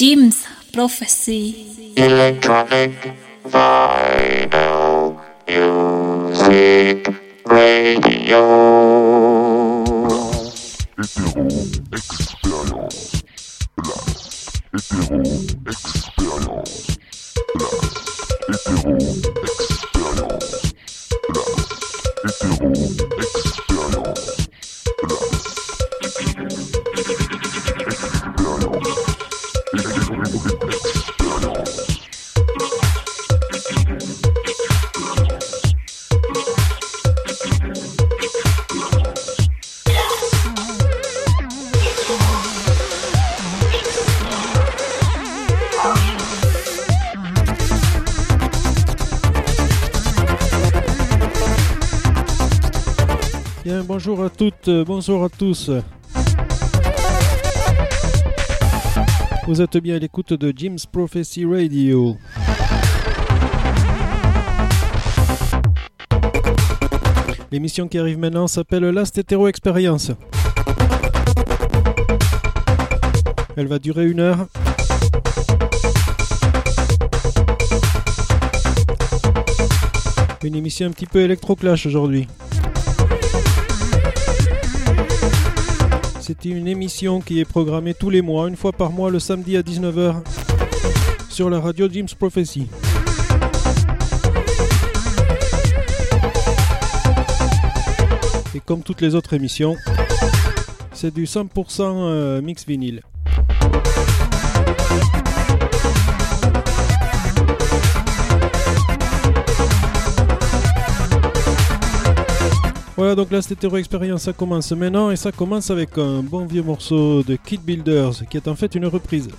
Jim's Prophecy. Electronic vinyl music radio. Hétéro expérience place. Hétéro expérience place. Hétéro expérience place. Hétéro expérience bonjour à toutes, euh, bonjour à tous. Vous êtes bien à l'écoute de Jim's Prophecy Radio. L'émission qui arrive maintenant s'appelle Last Hetero Experience. Elle va durer une heure. Une émission un petit peu électroclash aujourd'hui. C'est une émission qui est programmée tous les mois, une fois par mois, le samedi à 19h, sur la radio Jim's Prophecy. Et comme toutes les autres émissions, c'est du 100% euh, mix vinyle. Voilà, donc la Stétéro Experience, ça commence maintenant et ça commence avec un bon vieux morceau de Kid Builders qui est en fait une reprise.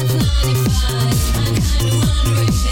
95, I kinda wondering.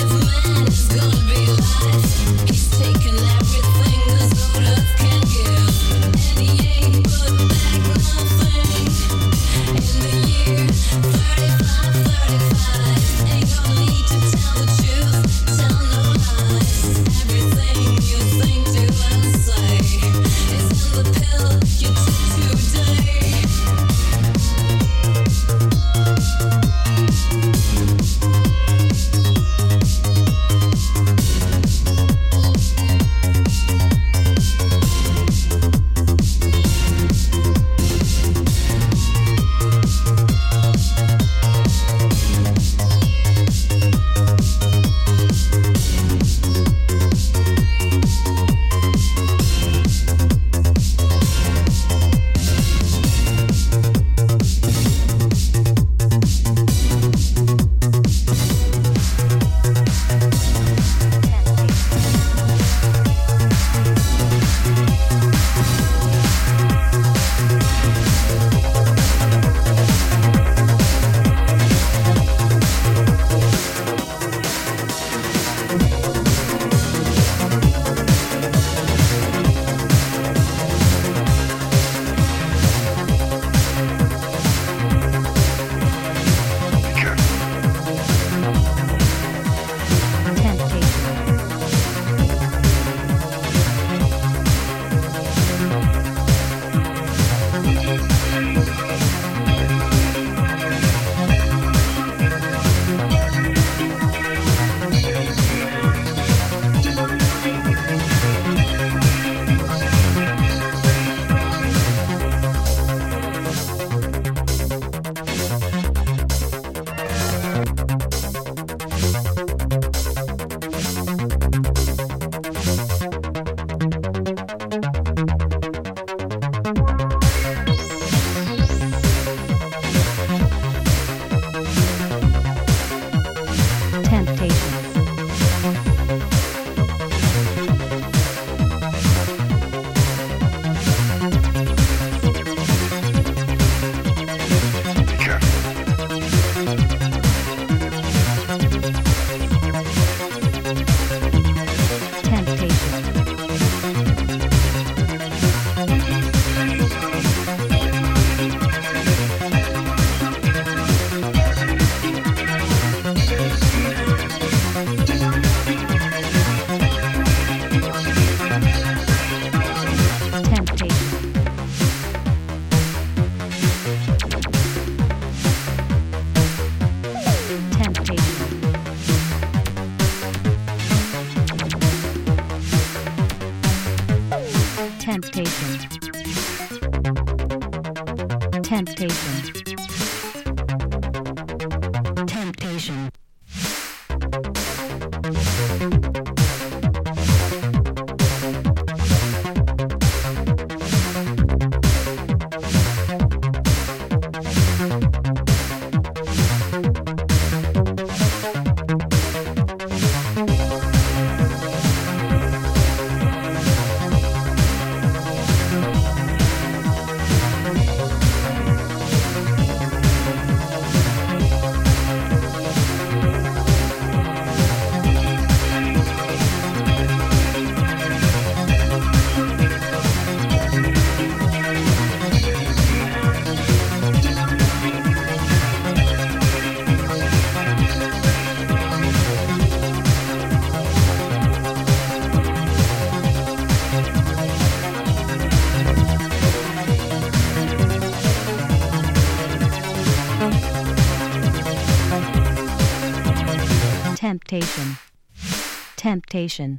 meditation.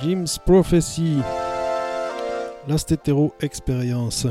Jim's Prophecy. Last Experience.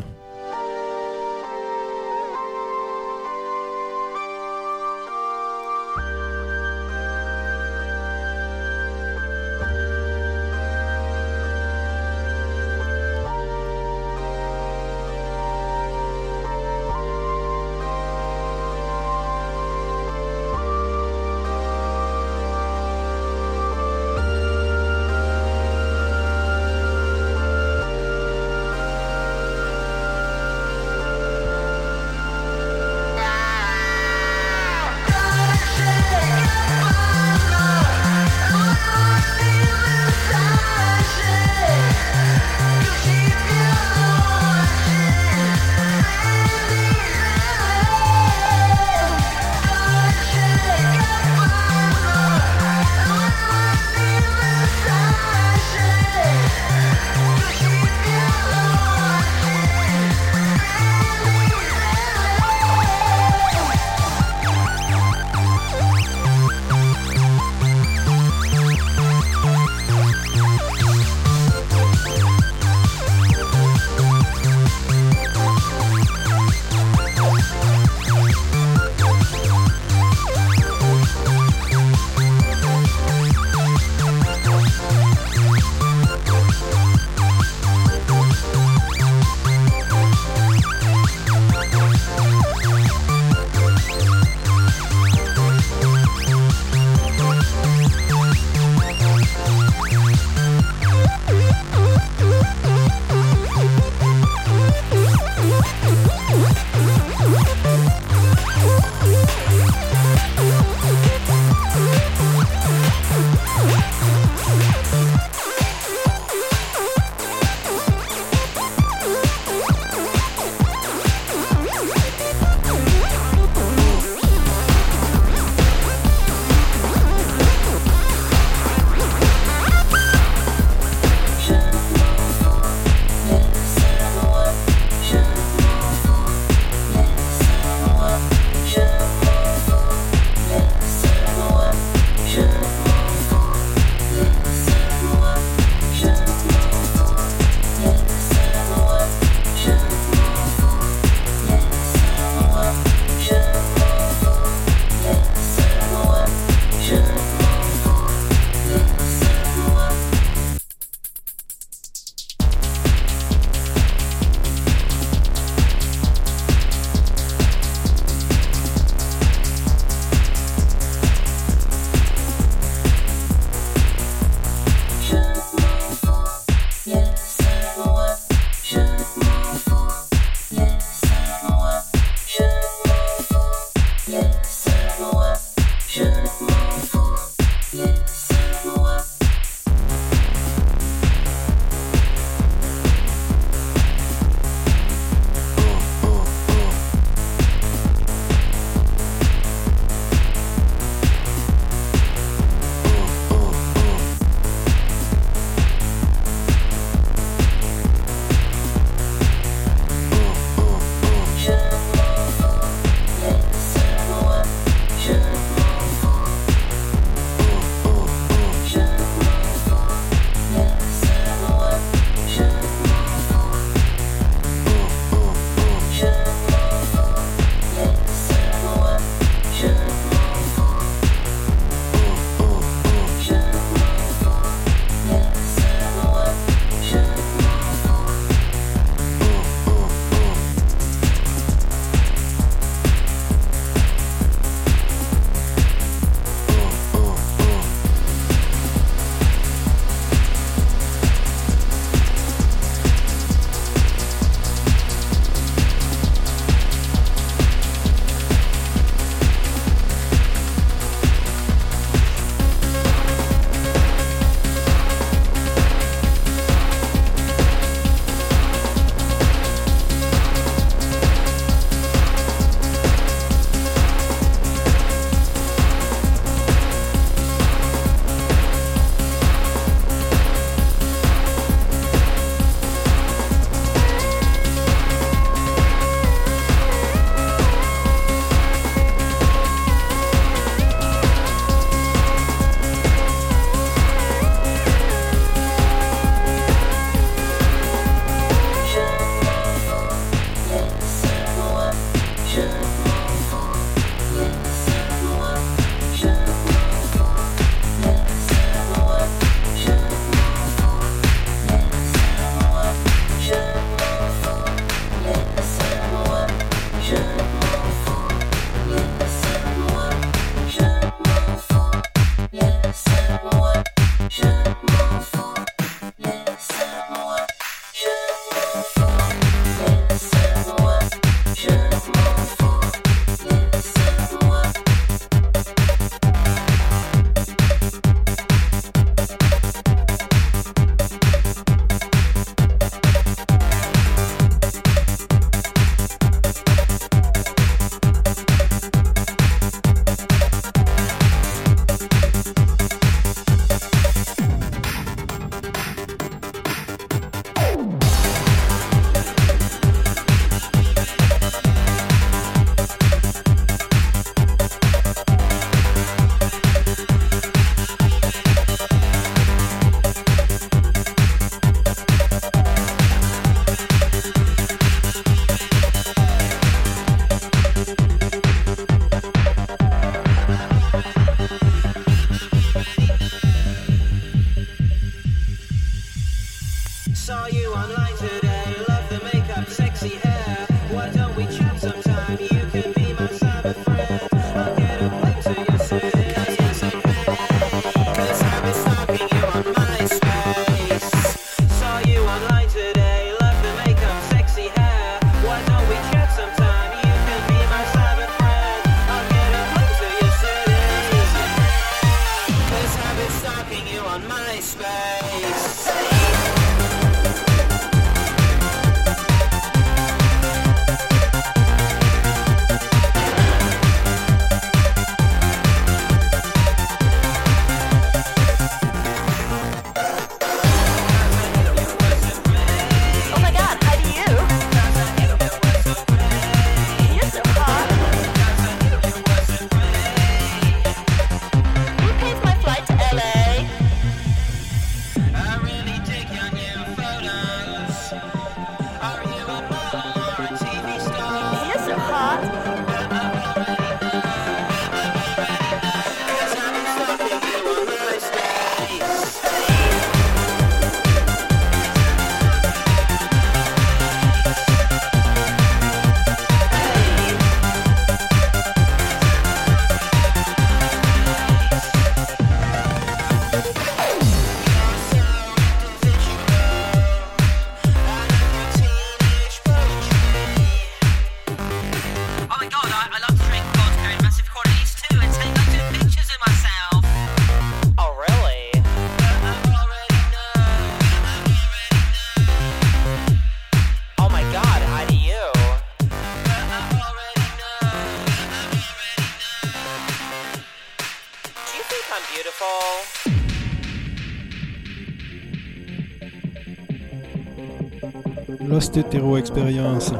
Lost Hetero Experience.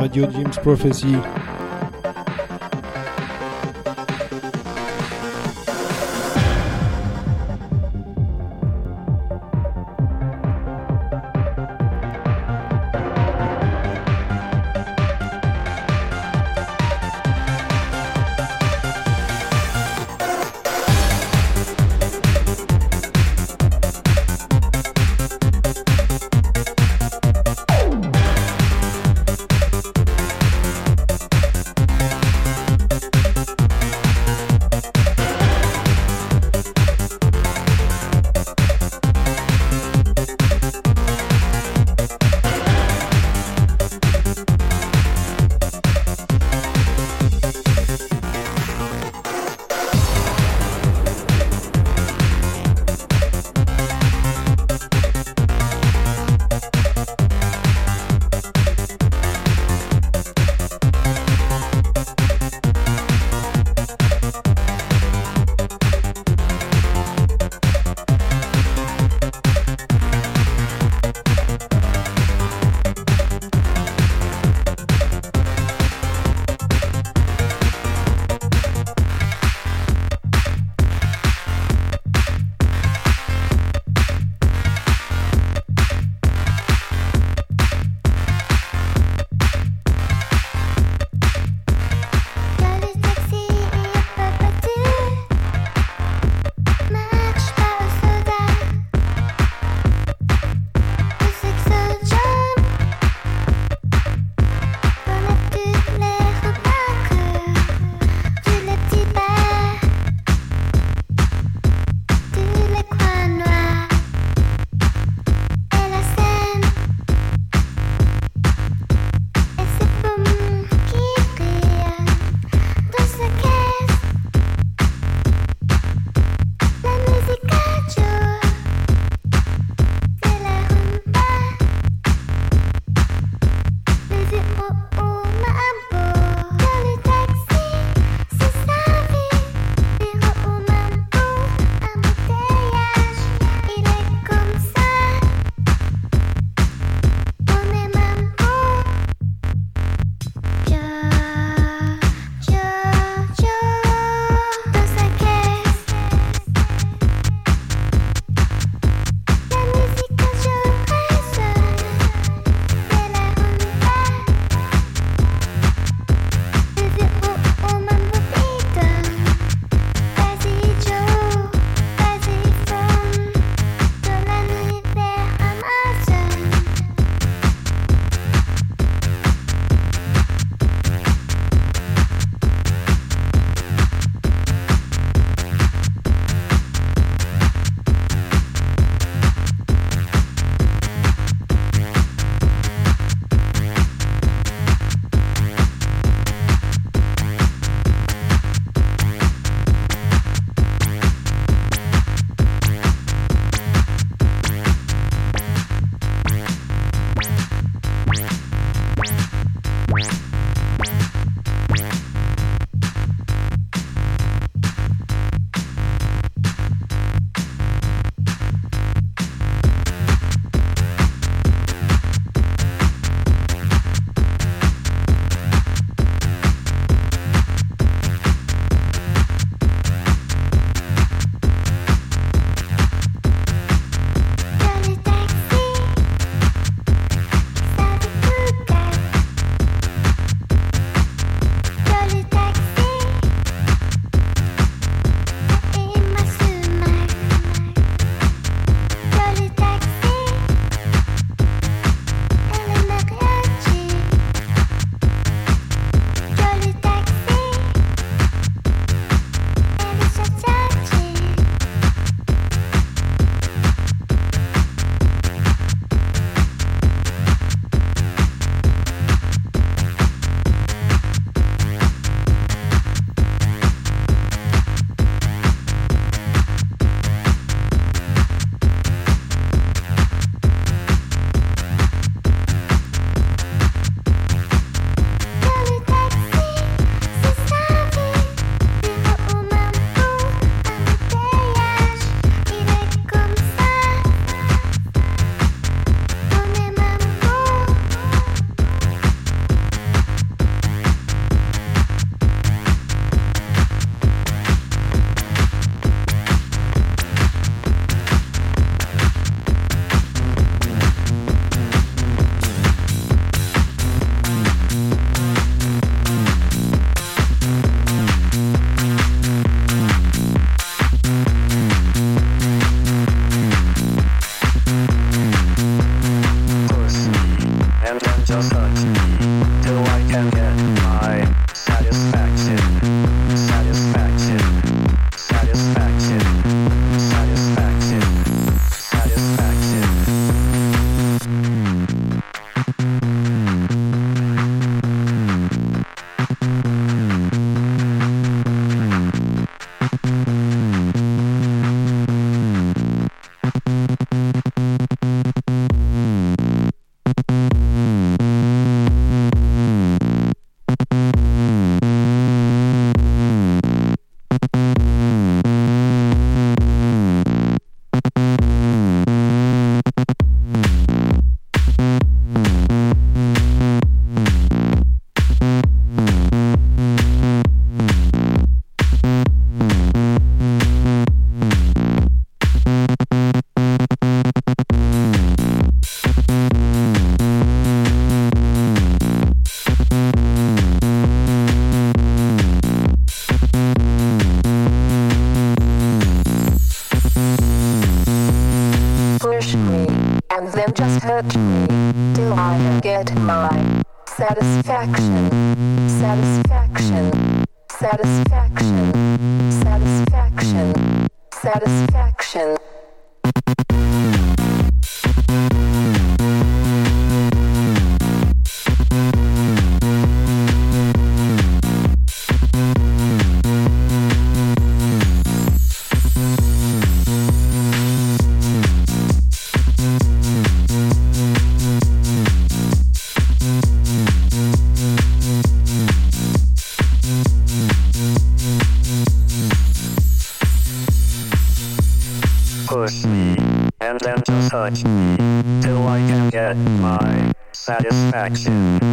Radio Jim's Prophecy. back soon.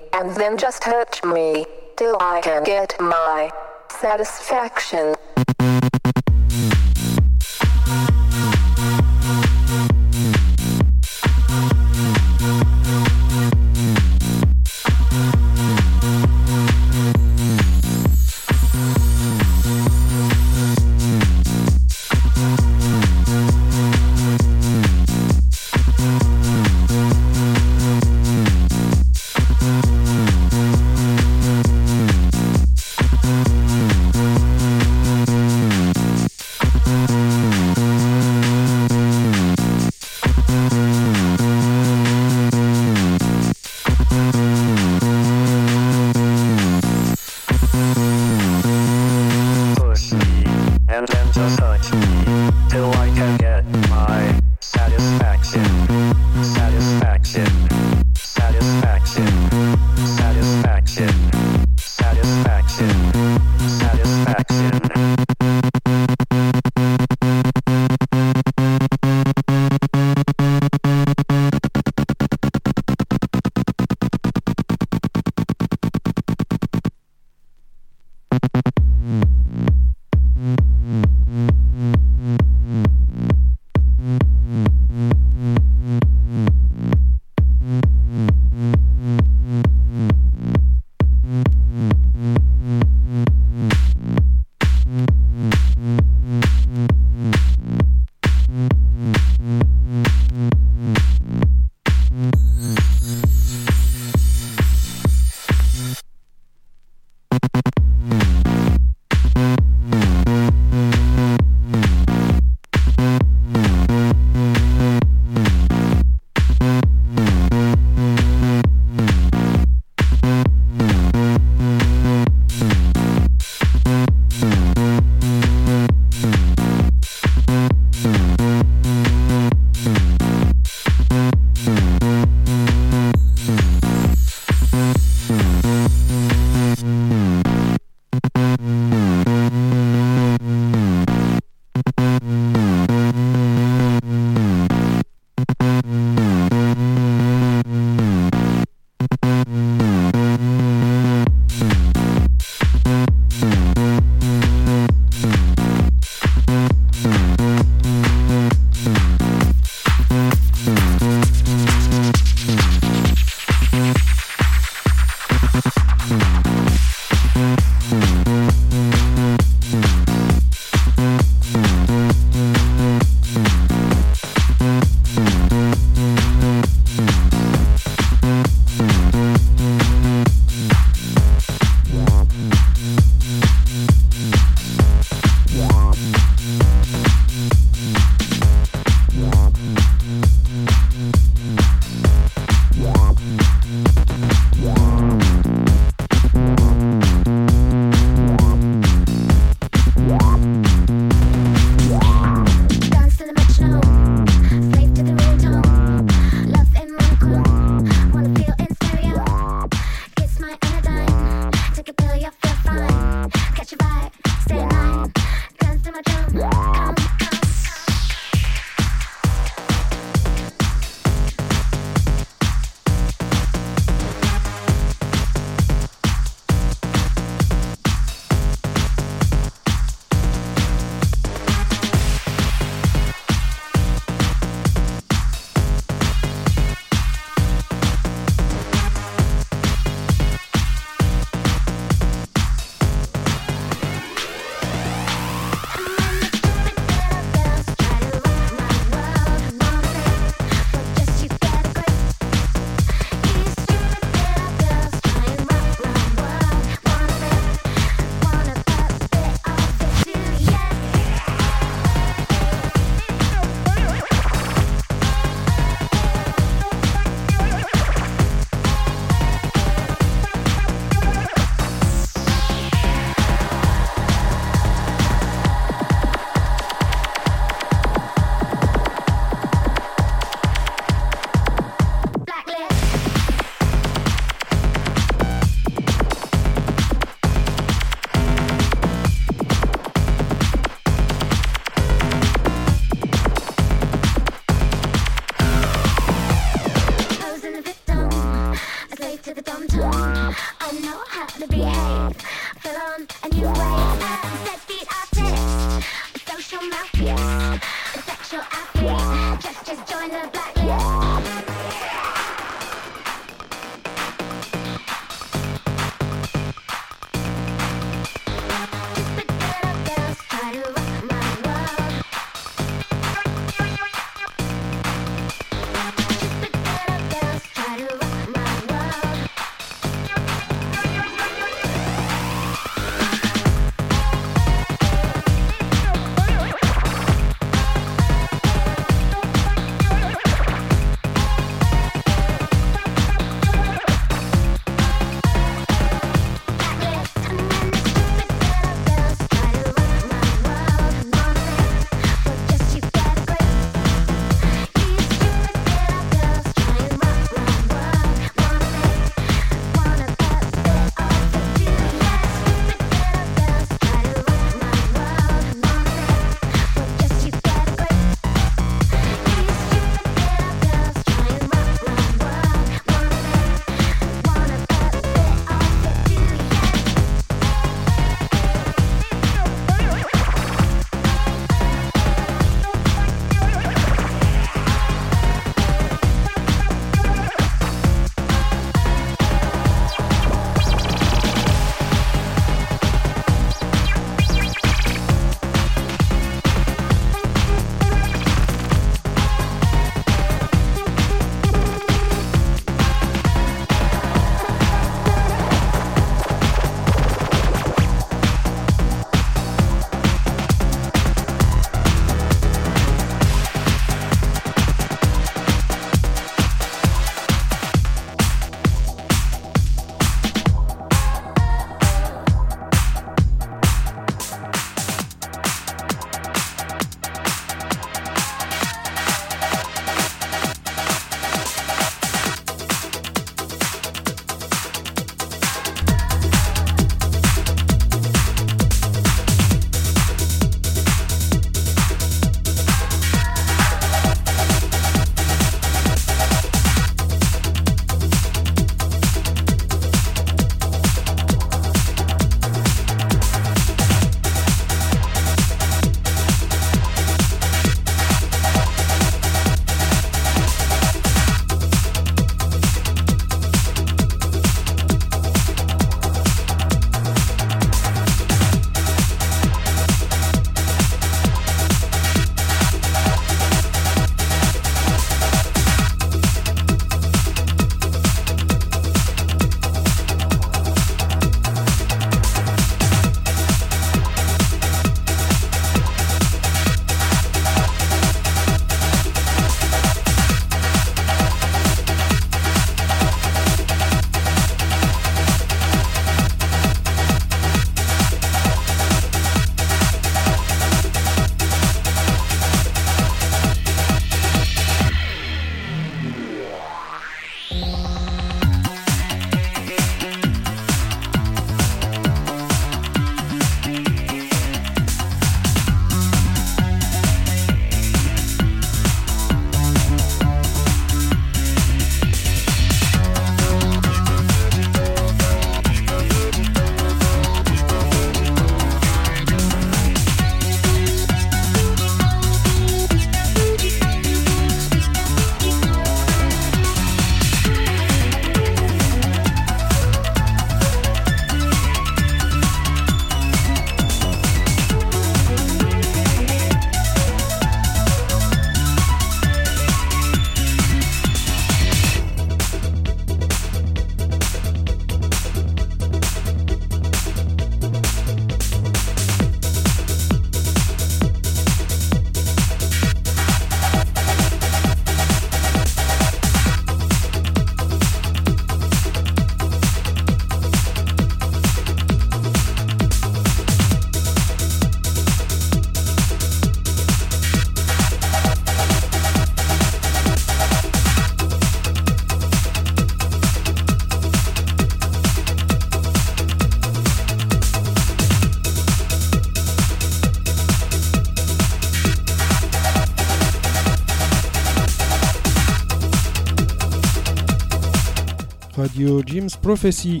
Jim's Prophecy.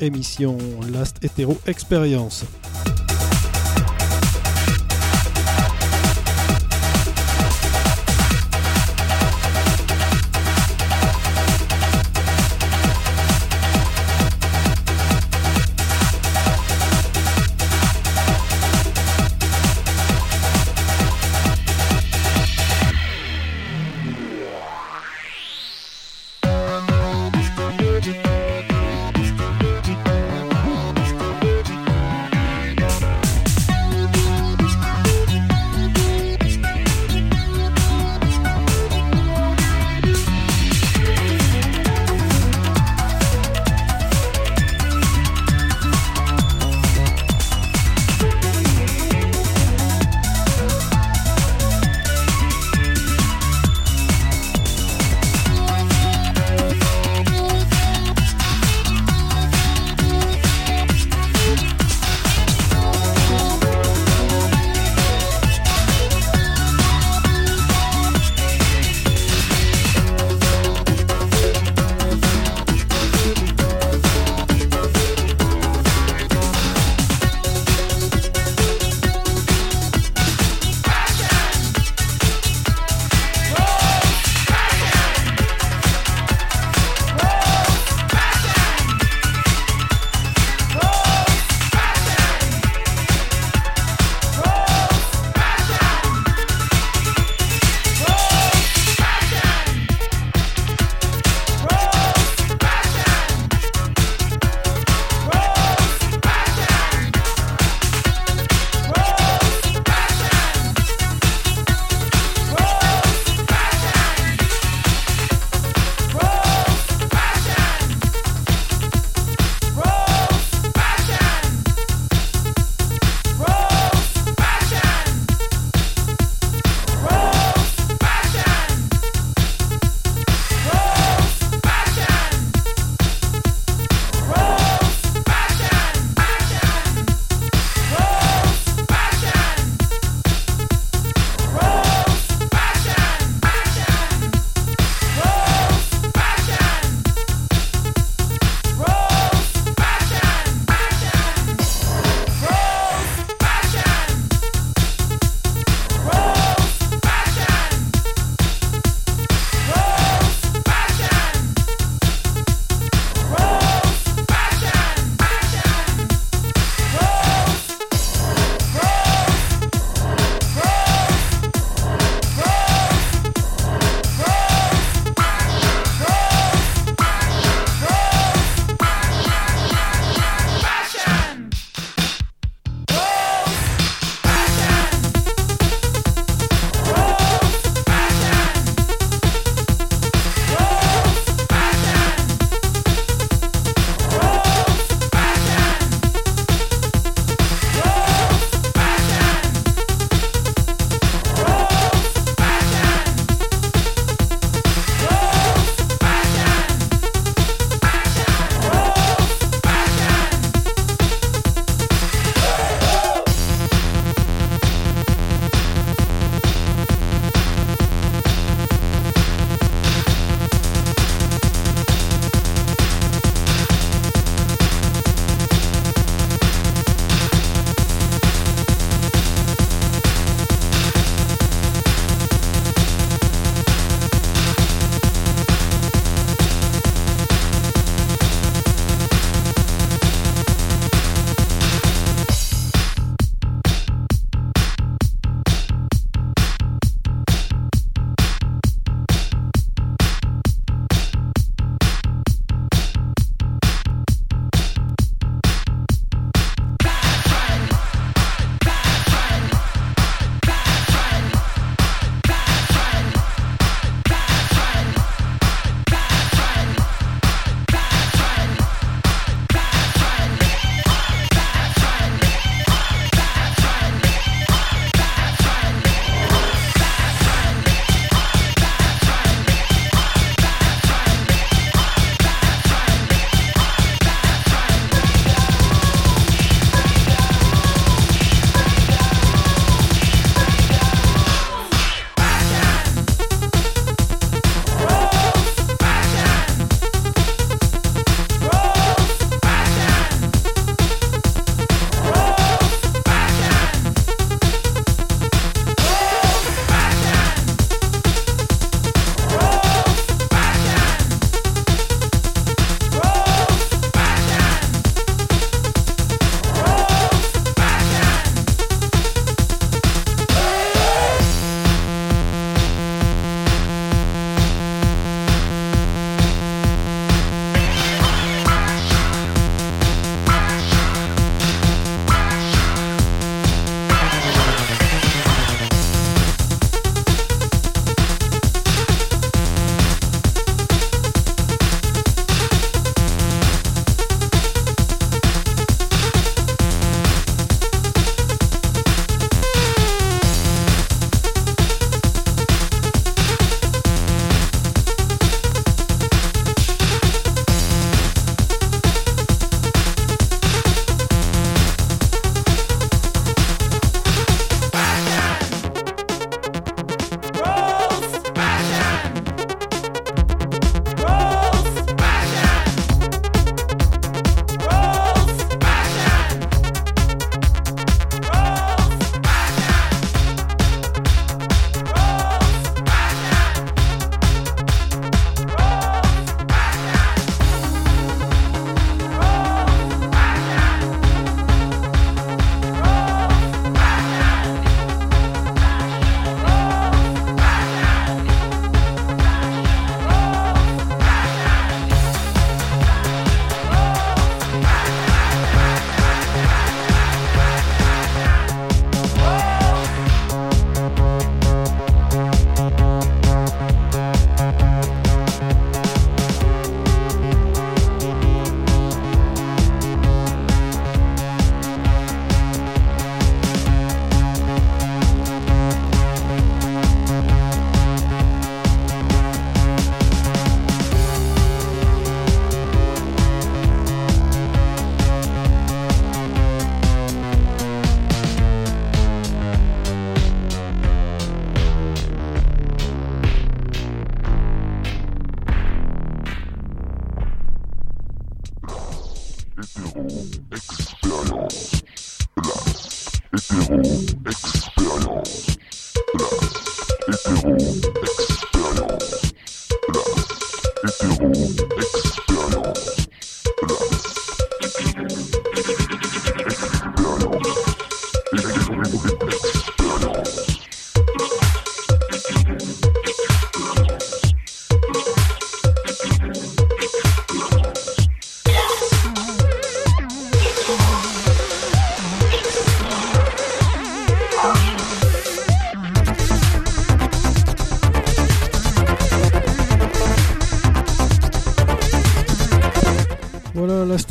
Émission Last Hetero Experience.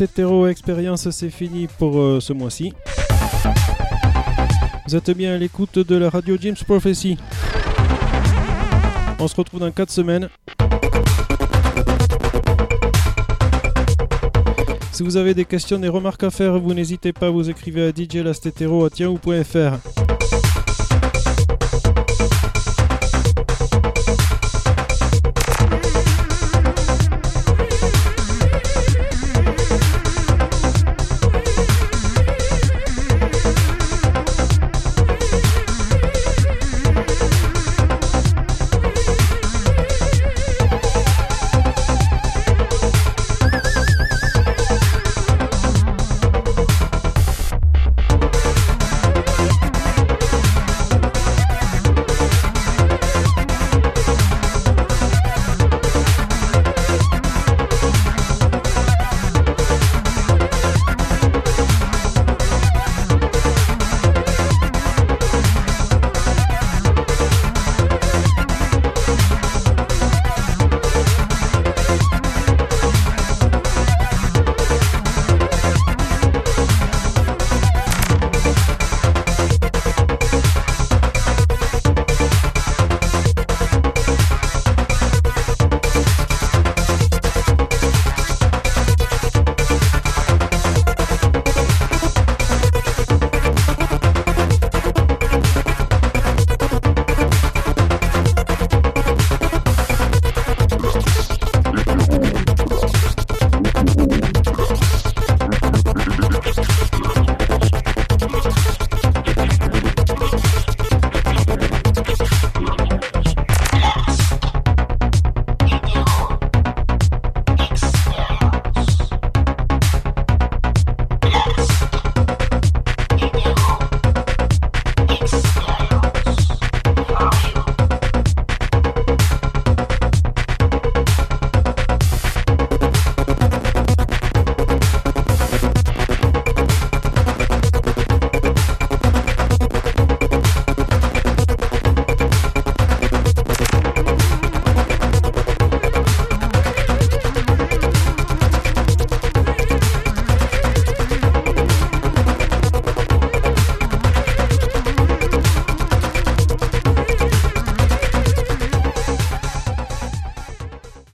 Stétéro Expérience, c'est fini pour euh, ce mois-ci. Vous êtes bien à l'écoute de la radio James Prophecy. On se retrouve dans 4 semaines. Si vous avez des questions, des remarques à faire, vous n'hésitez pas, vous écrivez à djlastetero à tiahou.fr.